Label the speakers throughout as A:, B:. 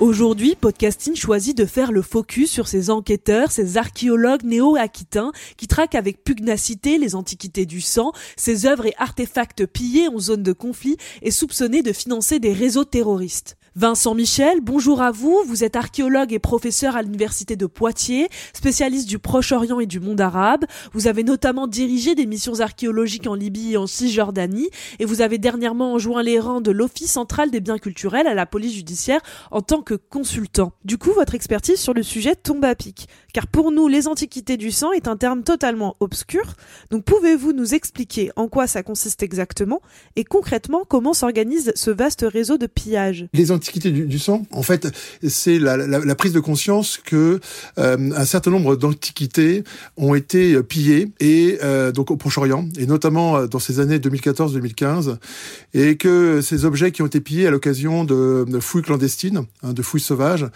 A: Aujourd'hui, Podcasting choisit de faire le focus sur ces enquêteurs, ces archéologues néo-aquitains qui traquent avec pugnacité les antiquités du sang, ces œuvres et artefacts pillés en zone de conflit et soupçonnés de financer des réseaux terroristes. Vincent Michel, bonjour à vous. Vous êtes archéologue et professeur à l'université de Poitiers, spécialiste du Proche-Orient et du monde arabe. Vous avez notamment dirigé des missions archéologiques en Libye et en Cisjordanie et vous avez dernièrement joint les rangs de l'Office central des biens culturels à la police judiciaire en tant que consultant. Du coup, votre expertise sur le sujet tombe à pic. Car pour nous, les antiquités du sang est un terme totalement obscur. Donc pouvez-vous nous expliquer en quoi ça consiste exactement et concrètement comment s'organise ce vaste réseau de pillage
B: L'Antiquité du, sang, en fait, c'est la, prise de conscience que euh, un certain nombre d'antiquités ont été pillées et euh, donc au Proche-Orient et notamment euh, dans ces années 2014-2015 et que ces objets qui ont été pillés à l'occasion de, fouilles clandestines, hein, de fouilles sauvages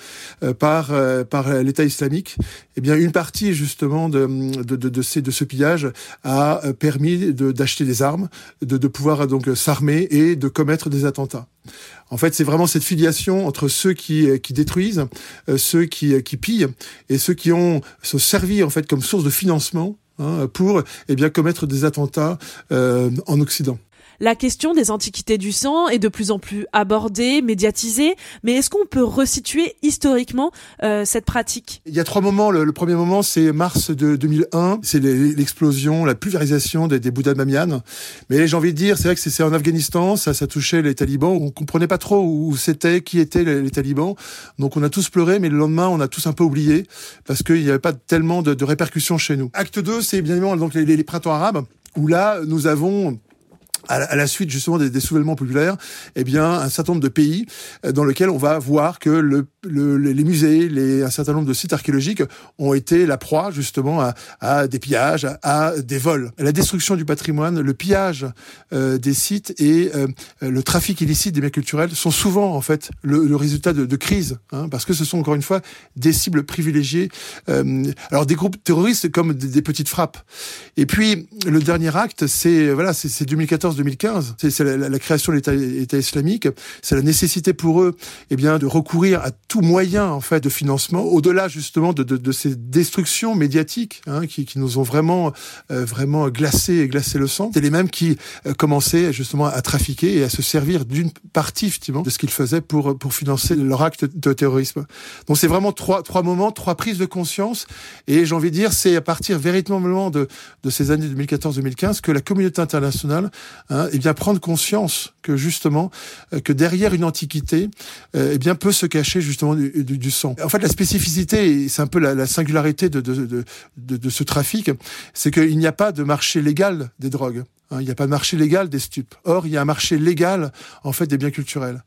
B: par par l'État islamique, eh bien une partie justement de, de ces de ce pillage a permis d'acheter des armes, de, de pouvoir donc s'armer et de commettre des attentats. En fait, c'est vraiment cette filiation entre ceux qui, qui détruisent, euh, ceux qui, qui pillent et ceux qui ont se servi en fait comme source de financement hein, pour eh bien commettre des attentats euh, en Occident.
A: La question des antiquités du sang est de plus en plus abordée, médiatisée, mais est-ce qu'on peut resituer historiquement euh, cette pratique?
B: Il y a trois moments. Le, premier moment, c'est mars de 2001, c'est l'explosion, la pulvérisation des, des Bouddhas de Bamiyan. Mais j'ai envie de dire, c'est vrai que c'est en Afghanistan, ça, ça touchait les talibans. On comprenait pas trop où c'était, qui étaient les, talibans. Donc on a tous pleuré, mais le lendemain, on a tous un peu oublié parce qu'il n'y avait pas tellement de, répercussions chez nous. Acte 2, c'est bien évidemment donc les, les printemps arabes où là, nous avons à la, à la, suite justement des, des soulèvements populaires, eh bien un certain nombre de pays dans lesquels on va voir que le, le, les musées, les, un certain nombre de sites archéologiques ont été la proie justement à, à des pillages, à, à, des vols, la destruction du patrimoine, le pillage euh, des sites et euh, le trafic illicite des biens culturels sont souvent en fait le, le résultat de, de crises, hein, parce que ce sont encore une fois des cibles privilégiées. Euh, alors des groupes terroristes comme des, des, petites frappes. Et puis le dernier acte, c'est voilà, c'est 2014 2015, c'est la, la, création de l'État islamique, c'est la nécessité pour eux, eh bien, de recourir à tout moyen en fait de financement, au-delà justement de, de, de, ces destructions médiatiques hein, qui, qui, nous ont vraiment, euh, vraiment glacé et glacé le sang. C'est les mêmes qui euh, commençaient justement à trafiquer et à se servir d'une partie effectivement de ce qu'ils faisaient pour pour financer leur acte de terrorisme. Donc c'est vraiment trois trois moments, trois prises de conscience, et j'ai envie de dire c'est à partir véritablement de de ces années 2014-2015 que la communauté internationale hein, eh bien prendre conscience que justement euh, que derrière une antiquité euh, eh bien peut se cacher justement du, du, du, sang. En fait, la spécificité, c'est un peu la, la singularité de, de, de, de, de ce trafic, c'est qu'il n'y a pas de marché légal des drogues. Hein, il n'y a pas de marché légal des stupes. Or, il y a un marché légal en fait des biens culturels.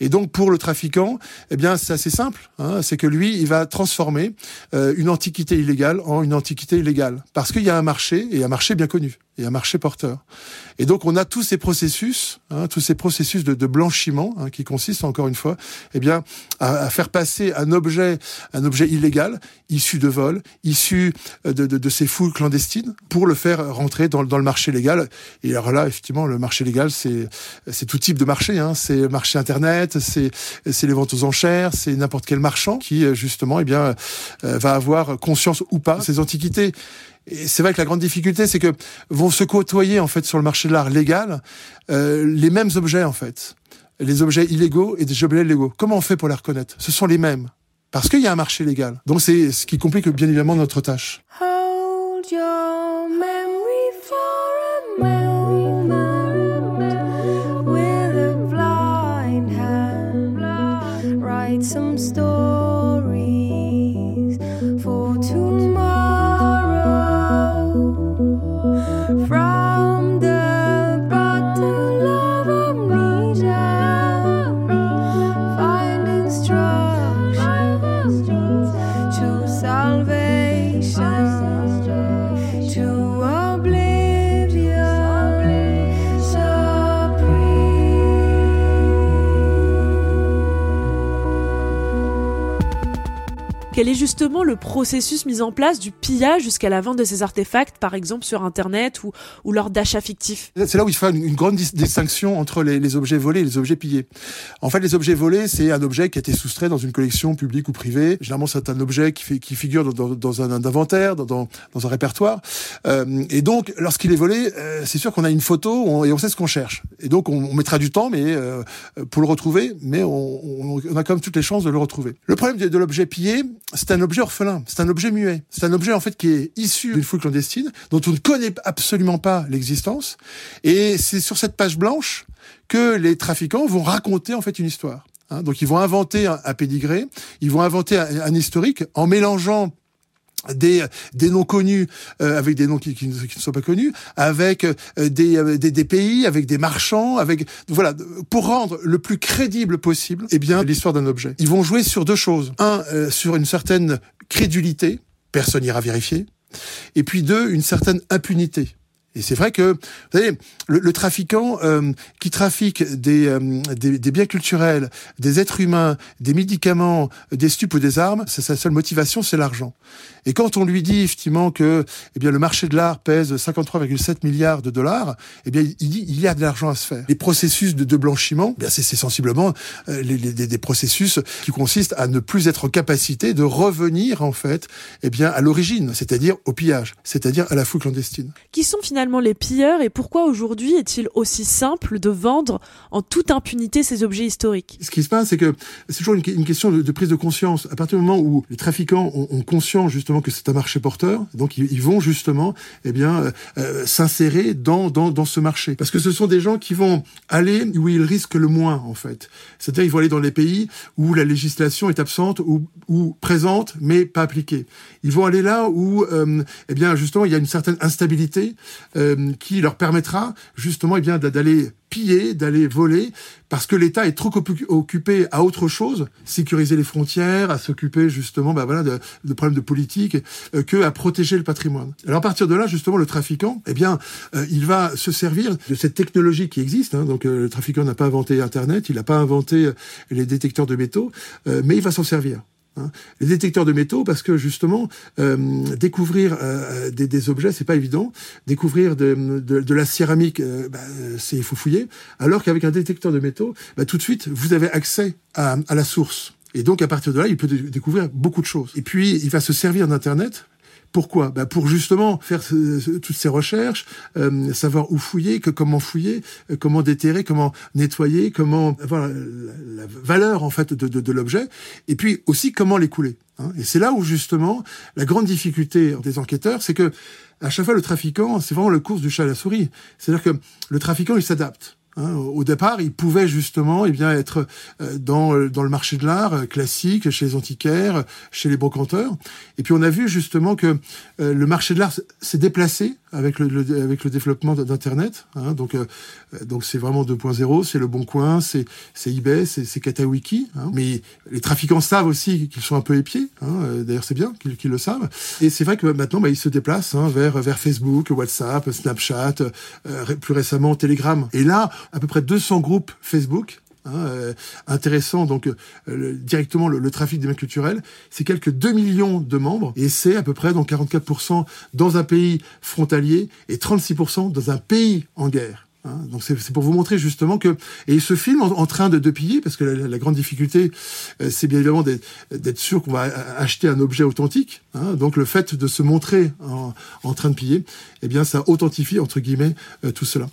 B: Et donc pour le trafiquant, eh bien c'est assez simple. Hein, c'est que lui, il va transformer euh, une antiquité illégale en une antiquité légale, parce qu'il y a un marché et un marché bien connu et un marché porteur. Et donc on a tous ces processus, hein, tous ces processus de, de blanchiment hein, qui consistent encore une fois, eh bien à, à, faire passer un objet, un objet illégal issu de vol, issu de, de, de, ces fouilles clandestines, pour le faire rentrer dans, dans, le marché légal. Et alors là, effectivement, le marché légal, c'est c'est tout type de marché. Hein, c'est marché internet, c'est c'est les ventes aux enchères, c'est n'importe quel marchand qui justement, eh bien, euh, va avoir conscience ou pas de ces antiquités. Et c'est vrai que la grande difficulté, c'est que vont se côtoyer en fait sur le marché de l'art légal euh, les mêmes objets en fait. les objets illégaux et des objets légaux. Comment on fait pour les reconnaître? Ce sont les mêmes. Parce qu'il y a un marché légal. Donc c'est ce qui complique bien évidemment notre tâche. Hold
A: Quel est justement le processus mis en place du pillage jusqu'à la vente de ces artefacts, par exemple sur Internet ou, lors d'achats fictifs?
B: C'est là où il faut une, une grande dis- distinction entre les, objets volés et les objets pillés. En fait, les objets volés, c'est un objet qui a été soustrait dans une collection publique ou privée. Généralement, c'est un objet qui, figure dans, un, inventaire, dans, un répertoire. Euh, et donc, lorsqu'il est volé, euh, c'est sûr qu'on a une photo et on sait ce qu'on cherche. Et donc, on, mettra du temps, mais euh, pour le retrouver, mais on, a quand même toutes les chances de le retrouver. Le problème de l'objet pillé, c'est un objet orphelin, c'est un objet muet, c'est un objet en fait qui est issu d'une fouille clandestine, dont on ne connaît absolument pas l'existence, et c'est sur cette page blanche que les trafiquants vont raconter en fait une histoire. Hein, donc ils vont inventer un, un pédigré, ils vont inventer un historique en mélangeant des, des noms connus euh, avec des noms qui, qui, ne, qui ne sont pas connus, avec euh, des, euh, des, des pays, avec des marchands, avec voilà pour rendre le plus crédible possible, eh bien l'histoire d'un objet. Ils vont jouer sur deux choses. Un, euh, sur une certaine crédulité, personne n'ira vérifier, et puis deux, une certaine impunité. Et c'est vrai que, vous savez, le, le trafiquant euh, qui trafique des, euh, des, des, biens culturels, des êtres humains, des médicaments, des stupes ou des armes, c'est sa seule motivation, c'est l'argent. Et quand on lui dit effectivement que, eh bien, le marché de l'art pèse 53,7 milliards de dollars, eh bien, il dit il y a de l'argent à se faire. Les processus de, de blanchiment, eh c'est sensiblement euh, les, les, des processus qui consistent à ne plus être en capacité de revenir en fait, eh bien, à l'origine, c'est-à-dire au pillage, c'est-à-dire à la fouille clandestine.
A: Les pilleurs et pourquoi aujourd'hui est-il aussi simple de vendre en toute impunité ces objets historiques?
B: Ce qui se passe, c'est que c'est toujours une, question de, prise de conscience. À partir du moment où les trafiquants ont, conscience justement que c'est un marché porteur, donc ils, vont justement, eh bien, euh, euh, s'insérer dans, dans dans ce marché, parce que ce sont des gens qui vont aller où ils risquent le moins en fait. C'est-à-dire ils vont aller dans les pays où la législation est absente ou, ou présente mais pas appliquée. Ils vont aller là où, euh, eh bien, justement, il y a une certaine instabilité euh, qui leur permettra justement eh bien d'aller piller, d'aller voler, parce que l'État est trop occupé à autre chose, sécuriser les frontières, à s'occuper justement, bah voilà, de, problèmes de politique, euh, que à protéger le patrimoine. Alors à partir de là, justement, le trafiquant, eh bien, euh, il va se servir de cette technologie qui existe. Hein, donc euh, le trafiquant n'a pas inventé Internet, il n'a pas inventé les détecteurs de métaux, mais il va s'en servir. Hein. Les détecteurs de métaux, parce que justement, euh, découvrir euh, des, des, objets, c'est pas évident. Découvrir de, de, de la céramique, euh, bah, c'est il faut fouiller. Alors qu'avec un détecteur de métaux, bah, tout de suite, vous avez accès à, à la source. Et donc, à partir de là, il peut découvrir beaucoup de choses. Et puis, il va se servir d'Internet pourquoi? Bah Pour justement faire toutes ces recherches, euh, savoir où fouiller, que, comment fouiller, euh, comment déterrer, comment nettoyer, comment voilà la, la valeur en fait de, l'objet, et puis aussi comment l'écouler. Hein. Et c'est là où justement la grande difficulté des enquêteurs, c'est que à chaque fois le trafiquant, c'est vraiment le course du chat à la souris. C'est-à-dire que le trafiquant il s'adapte. Hein, au départ, il pouvait justement eh bien, être dans, dans le marché de l'art classique, chez les antiquaires, chez les brocanteurs. Et puis on a vu justement que euh, le marché de l'art s'est déplacé avec le, le, avec le développement d'Internet. Hein, donc euh, donc c'est vraiment 2.0, c'est le Bon Coin, c'est c'est eBay, c'est Katawiki. Hein, mais les trafiquants savent aussi qu'ils sont un peu épiés. Hein, D'ailleurs, c'est bien qu'ils qu le savent. Et c'est vrai que maintenant, bah, ils se déplacent hein, vers vers Facebook, WhatsApp, Snapchat, euh, plus récemment Telegram. Et là, à peu près 200 groupes Facebook Hein, euh, intéressant donc euh, directement le, le, trafic des biens culturels. C'est quelques 2 millions de membres et c'est à peu près donc 44% dans un pays frontalier et 36% dans un pays en guerre Hein, donc c'est pour vous montrer justement que et ce film en, en train de, de, piller parce que la, la grande difficulté euh, c'est bien évidemment d'être sûr qu'on va acheter un objet authentique hein, donc le fait de se montrer en, en, train de piller eh bien ça authentifie entre guillemets euh, tout cela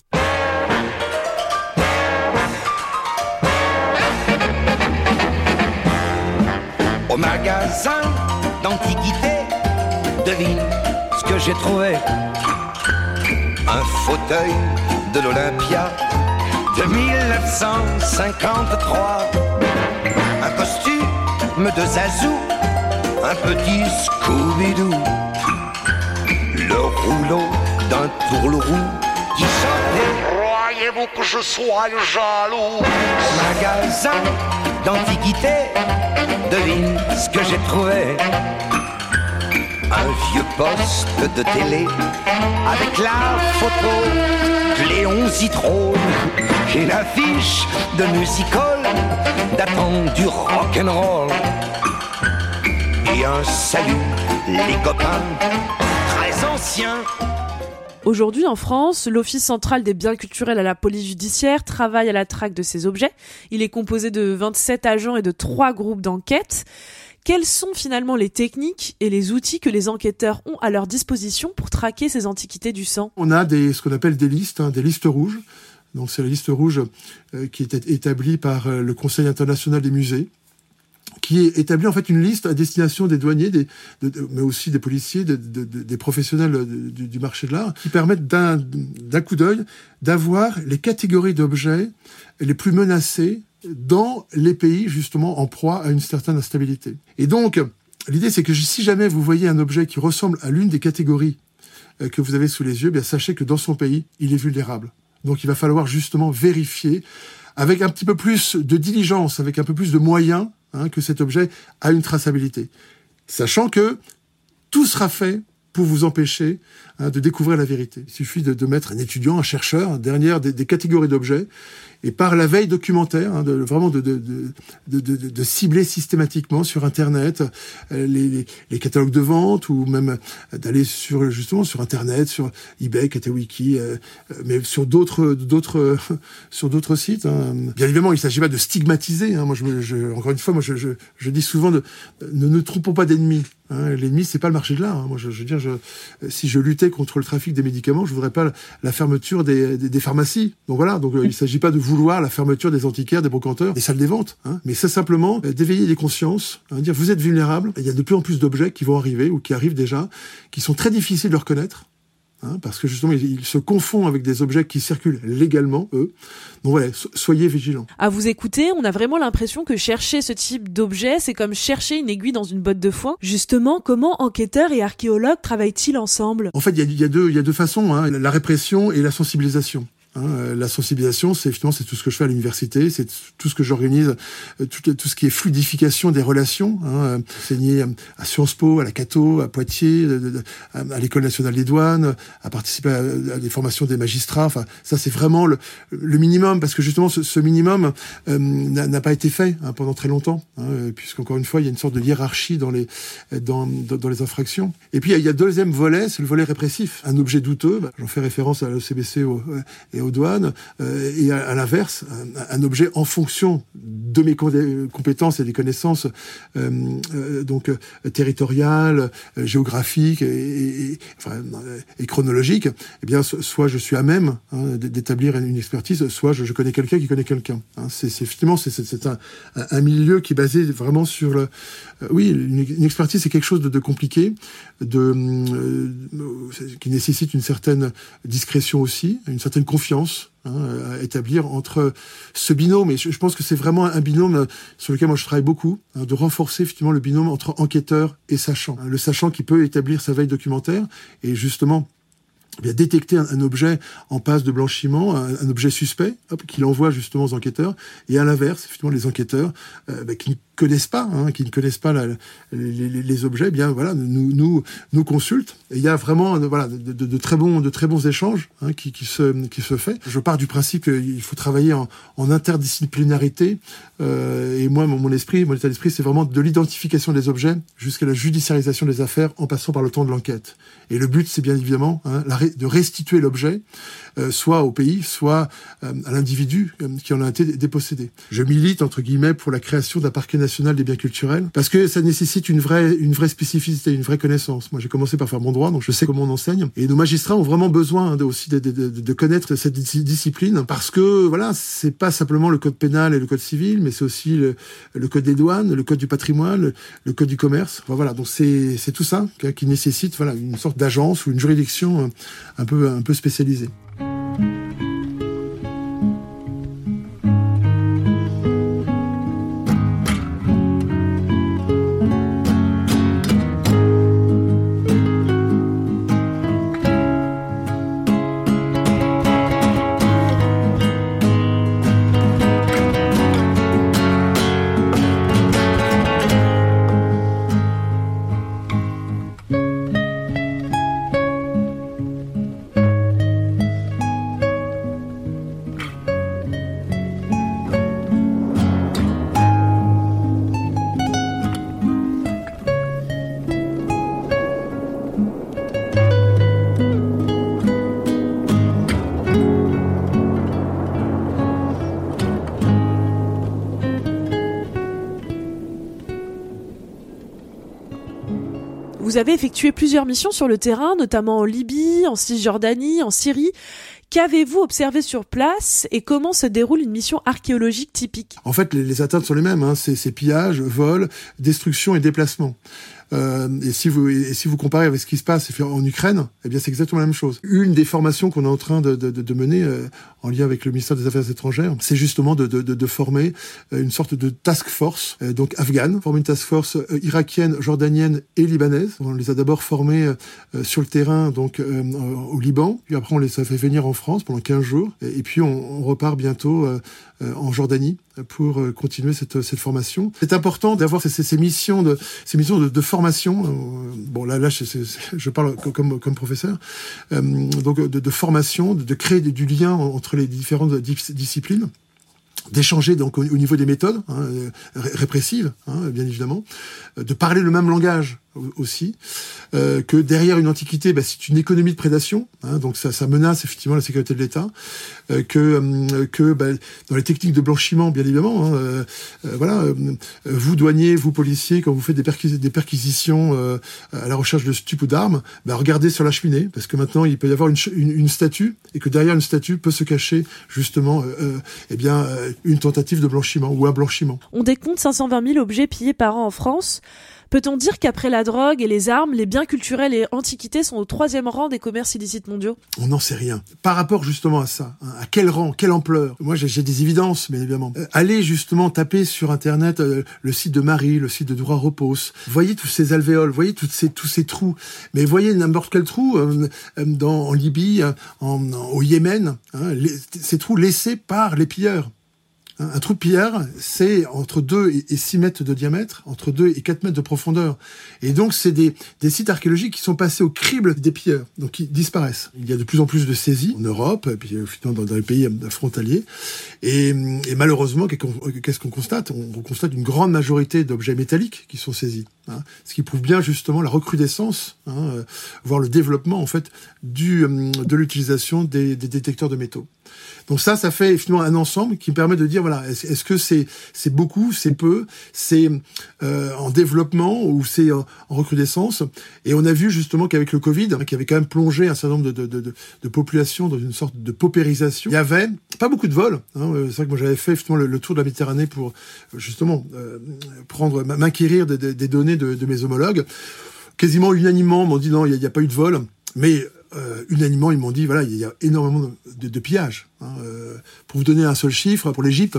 C: Magasin d'antiquité, devine ce que j'ai trouvé. Un fauteuil de l'Olympia de 1953. Un costume de Zazou, un petit Scooby-Doo. Le rouleau d'un tourlou qui chantait. Croyez-vous que je sois jaloux? Magasin d'antiquité, devine ce que j'ai trouvé. Un vieux poste de télé avec la photo de Léon Zitrone et une affiche de musical datant du rock'n'roll. Et un salut, les copains, très anciens.
A: Aujourd'hui, en France, l'Office central des biens culturels à la police judiciaire travaille à la traque de ces objets. Il est composé de 27 agents et de trois groupes d'enquête. Quelles sont finalement les techniques et les outils que les enquêteurs ont à leur disposition pour traquer ces antiquités du sang?
B: On a des, ce qu'on appelle des listes, hein, des listes rouges. C'est la liste rouge euh, qui est établie par euh, le Conseil international des musées qui est établi en fait une liste à destination des douaniers, des, mais aussi des policiers, des professionnels du, du, marché de l'art, qui permettent d'un coup d'œil d'avoir les catégories d'objets les plus menacés dans les pays justement en proie à une certaine instabilité. Et donc, l'idée c'est que si jamais vous voyez un objet qui ressemble à l'une des catégories euh, que vous avez sous les yeux, bien sachez que dans son pays, il est vulnérable. Donc il va falloir justement vérifier avec un petit peu plus de diligence, avec un peu plus de moyens, hein, que cet objet a une traçabilité. Sachant que tout sera fait pour vous empêcher hein, de découvrir la vérité. Il suffit de, mettre un étudiant, un chercheur derrière des catégories d'objets et par la veille documentaire, hein, de, vraiment de, de, de, de, cibler systématiquement sur Internet euh, les, les, catalogues de vente ou même d'aller sur justement sur Internet, sur eBay, Katawiki, euh, euh, mais sur d'autres d'autres sur d'autres sites. Hein. Bien évidemment, il s'agit pas de stigmatiser. Hein. Moi, je, je, encore une fois, moi, je, je, je dis souvent de ne nous trompons pas d'ennemis. Hein, L'ennemi, c'est pas le marché de l'art. Hein. Moi, je, je, veux dire, je, si je luttais contre le trafic des médicaments, je voudrais pas la fermeture des, des, des pharmacies. Donc voilà. Donc il s'agit pas de vouloir la fermeture des antiquaires, des brocanteurs, des salles des ventes. Hein. Mais c'est simplement euh, d'éveiller les consciences, hein, dire vous êtes vulnérables. Il y a de plus en plus d'objets qui vont arriver ou qui arrivent déjà, qui sont très difficiles de reconnaître. Hein, parce que justement, ils, se confondent avec des objets qui circulent légalement, eux. Donc voilà, soyez vigilants.
A: À vous écouter, on a vraiment l'impression que chercher ce type d'objet, c'est comme chercher une aiguille dans une botte de foin. Justement, comment enquêteurs et archéologues travaillent-ils ensemble?
B: En fait, il y a, deux, il y a deux façons, hein, la répression et la sensibilisation. Hein, euh, la sensibilisation, c'est effectivement c'est tout ce que je fais à l'université, c'est tout ce que j'organise, euh, tout, ce qui est fluidification des relations. Hein, euh, enseigner à Sciences Po, à la Cato, à Poitiers, à l'école nationale des douanes, à participer à, des formations des magistrats. Enfin, ça c'est vraiment le, minimum parce que justement ce, minimum n'a pas été fait hein, pendant très longtemps, hein, puisqu'encore une fois il y a une sorte de hiérarchie dans les dans, les infractions. Et puis il y a, deuxième volet, c'est le volet répressif. Un objet douteux, bah, j'en fais référence à l'OCBC et au douanes, euh, et à, l'inverse, un, objet en fonction de mes compétences et des connaissances euh, euh, donc territoriales, géographiques et, et, chronologiques, eh bien, soit je suis à même hein, d'établir une expertise, soit je, connais quelqu'un qui connaît quelqu'un. Hein. C'est effectivement c'est un, un, milieu qui est basé vraiment sur le. oui, une, expertise c'est quelque chose de, de compliqué, de qui nécessite une certaine discrétion aussi, une certaine confiance Hein, à établir entre ce binôme, et je, pense que c'est vraiment un binôme sur lequel moi je travaille beaucoup, hein, de renforcer effectivement le binôme entre enquêteur et sachant. Hein, le sachant qui peut établir sa veille documentaire, et justement eh bien, détecter un, objet en passe de blanchiment, un, objet suspect, qu'il envoie justement aux enquêteurs, et à l'inverse, effectivement, les enquêteurs euh, bah, qui connaissent pas, hein, qui ne connaissent pas la, les, les, objets, eh bien voilà, nous nous nous consultent. Et il y a vraiment voilà de, de, de très bons de très bons échanges hein, qui, qui se qui se fait. Je pars du principe qu'il faut travailler en, en interdisciplinarité. Euh, et moi, mon, mon, esprit, mon état d'esprit, c'est vraiment de l'identification des objets jusqu'à la judiciarisation des affaires, en passant par le temps de l'enquête. Et le but, c'est bien évidemment hein, de restituer l'objet, euh, soit au pays, soit euh, à l'individu euh, qui en a été dépossédé. Je milite entre guillemets pour la création d'un parquet national des biens culturels, parce que ça nécessite une vraie, une vraie spécificité, une vraie connaissance. Moi, j'ai commencé par faire mon droit, donc je sais comment on enseigne. Et nos magistrats ont vraiment besoin hein, aussi de, connaître cette discipline, parce que voilà, c'est pas simplement le code pénal et le code civil, mais c'est aussi le, code des douanes, le code du patrimoine, le, code du commerce. Enfin, voilà, donc c'est tout ça qui nécessite voilà une sorte d'agence ou une juridiction un peu un peu spécialisée.
A: Vous avez effectué plusieurs missions sur le terrain, notamment en Libye, en Cisjordanie, en Syrie. Qu'avez-vous observé sur place et comment se déroule une mission archéologique typique?
B: En fait, les, atteintes sont les mêmes. Hein. C'est pillages, vols, destruction et déplacement. Euh, et si vous et si vous comparez avec ce qui se passe en Ukraine, eh bien c'est exactement la même chose. Une des formations qu'on est en train de, de, de mener euh, en lien avec le ministère des Affaires étrangères, c'est justement de, de, former euh, une sorte de task force, donc afghane, former une task force irakienne, jordanienne et libanaise. On les a d'abord formés sur le terrain, donc au Liban, puis après on les a fait venir en France pendant 15 jours, et, puis on, on repart bientôt en Jordanie pour continuer cette, cette formation. C'est important d'avoir ces, ces, missions de ces missions de, de formation. Bon là là je, je parle comme comme professeur, donc de, de formation, de, de créer du lien entre les différentes disciplines d'échanger donc au, niveau des méthodes hein, répressives, hein, bien évidemment, de parler le même langage aussi, euh, que derrière une antiquité, bah, c'est une économie de prédation, hein, donc ça, menace effectivement la sécurité de l'État, euh, que euh, bah, dans les techniques de blanchiment, bien évidemment, hein, voilà, vous douaniers, vous policiers, quand vous faites des, perquisitions à la recherche de stupes ou d'armes, bah, regardez sur la cheminée, parce que maintenant il peut y avoir une statue et que derrière une statue peut se cacher justement, eh bien, une tentative de blanchiment ou un blanchiment.
A: On décompte 520 000 objets pillés par an en France. Peut-on dire qu'après la drogue et les armes, les biens culturels et antiquités sont au troisième rang des commerces illicites mondiaux?
B: On n'en sait rien. Par rapport justement à ça, hein, à quel rang, quelle ampleur? Moi, j'ai des évidences, bien évidemment. Euh, allez justement taper sur Internet euh, le site de Marie, le site de Droit Repos. Voyez tous ces alvéoles, voyez ces, tous ces trous. Mais voyez n'importe quel trou euh, dans, en Libye, au Yémen, hein, ces trous laissés par les pilleurs. Un trou de pierre, c'est entre 2 et 6 mètres de diamètre, entre 2 et 4 mètres de profondeur. Et donc, c'est des, sites archéologiques qui sont passés au crible des pilleurs, donc qui disparaissent. Il y a de plus en plus de saisies en Europe, et puis dans, dans les pays frontaliers. Et, et malheureusement, qu'est-ce qu'on constate? On constate une grande majorité d'objets métalliques qui sont saisis. Hein, ce qui prouve bien justement la recrudescence, hein, euh, voire le développement en fait du, euh, de l'utilisation des, des détecteurs de métaux. Donc ça, ça fait finalement un ensemble qui me permet de dire voilà, est-ce que c'est c'est beaucoup, c'est peu, c'est euh, en développement ou c'est en, recrudescence? Et on a vu justement qu'avec le Covid, hein, qui avait quand même plongé un certain nombre de, de, de, populations dans une sorte de paupérisation, il y avait pas beaucoup de vols. Hein, euh, c'est vrai que moi j'avais fait effectivement le, tour de la Méditerranée pour justement euh, prendre m'inquérir des, données de, de mes homologues. Quasiment unanimement m'ont dit non, il n'y a, a, pas eu de vol, mais euh, unanimement, ils m'ont dit, voilà, il y a énormément de, pillages. Hein, euh, pour vous donner un seul chiffre, pour l'Égypte,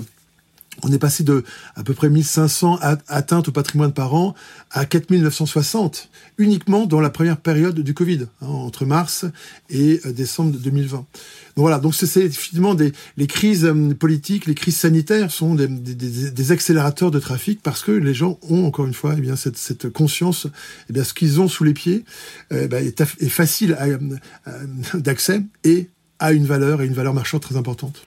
B: on est passé de à peu près 1500 atteintes au patrimoine par an à 4960 uniquement dans la première période du Covid, hein, entre mars et euh, décembre 2020. Donc voilà, donc c'est effectivement des les crises euh, politiques, les crises sanitaires sont des, accélérateurs de trafic parce que les gens ont encore une fois eh bien cette, conscience, eh bien ce qu'ils ont sous les pieds eh est, est, facile d'accès et a une valeur et une valeur marchande très importante.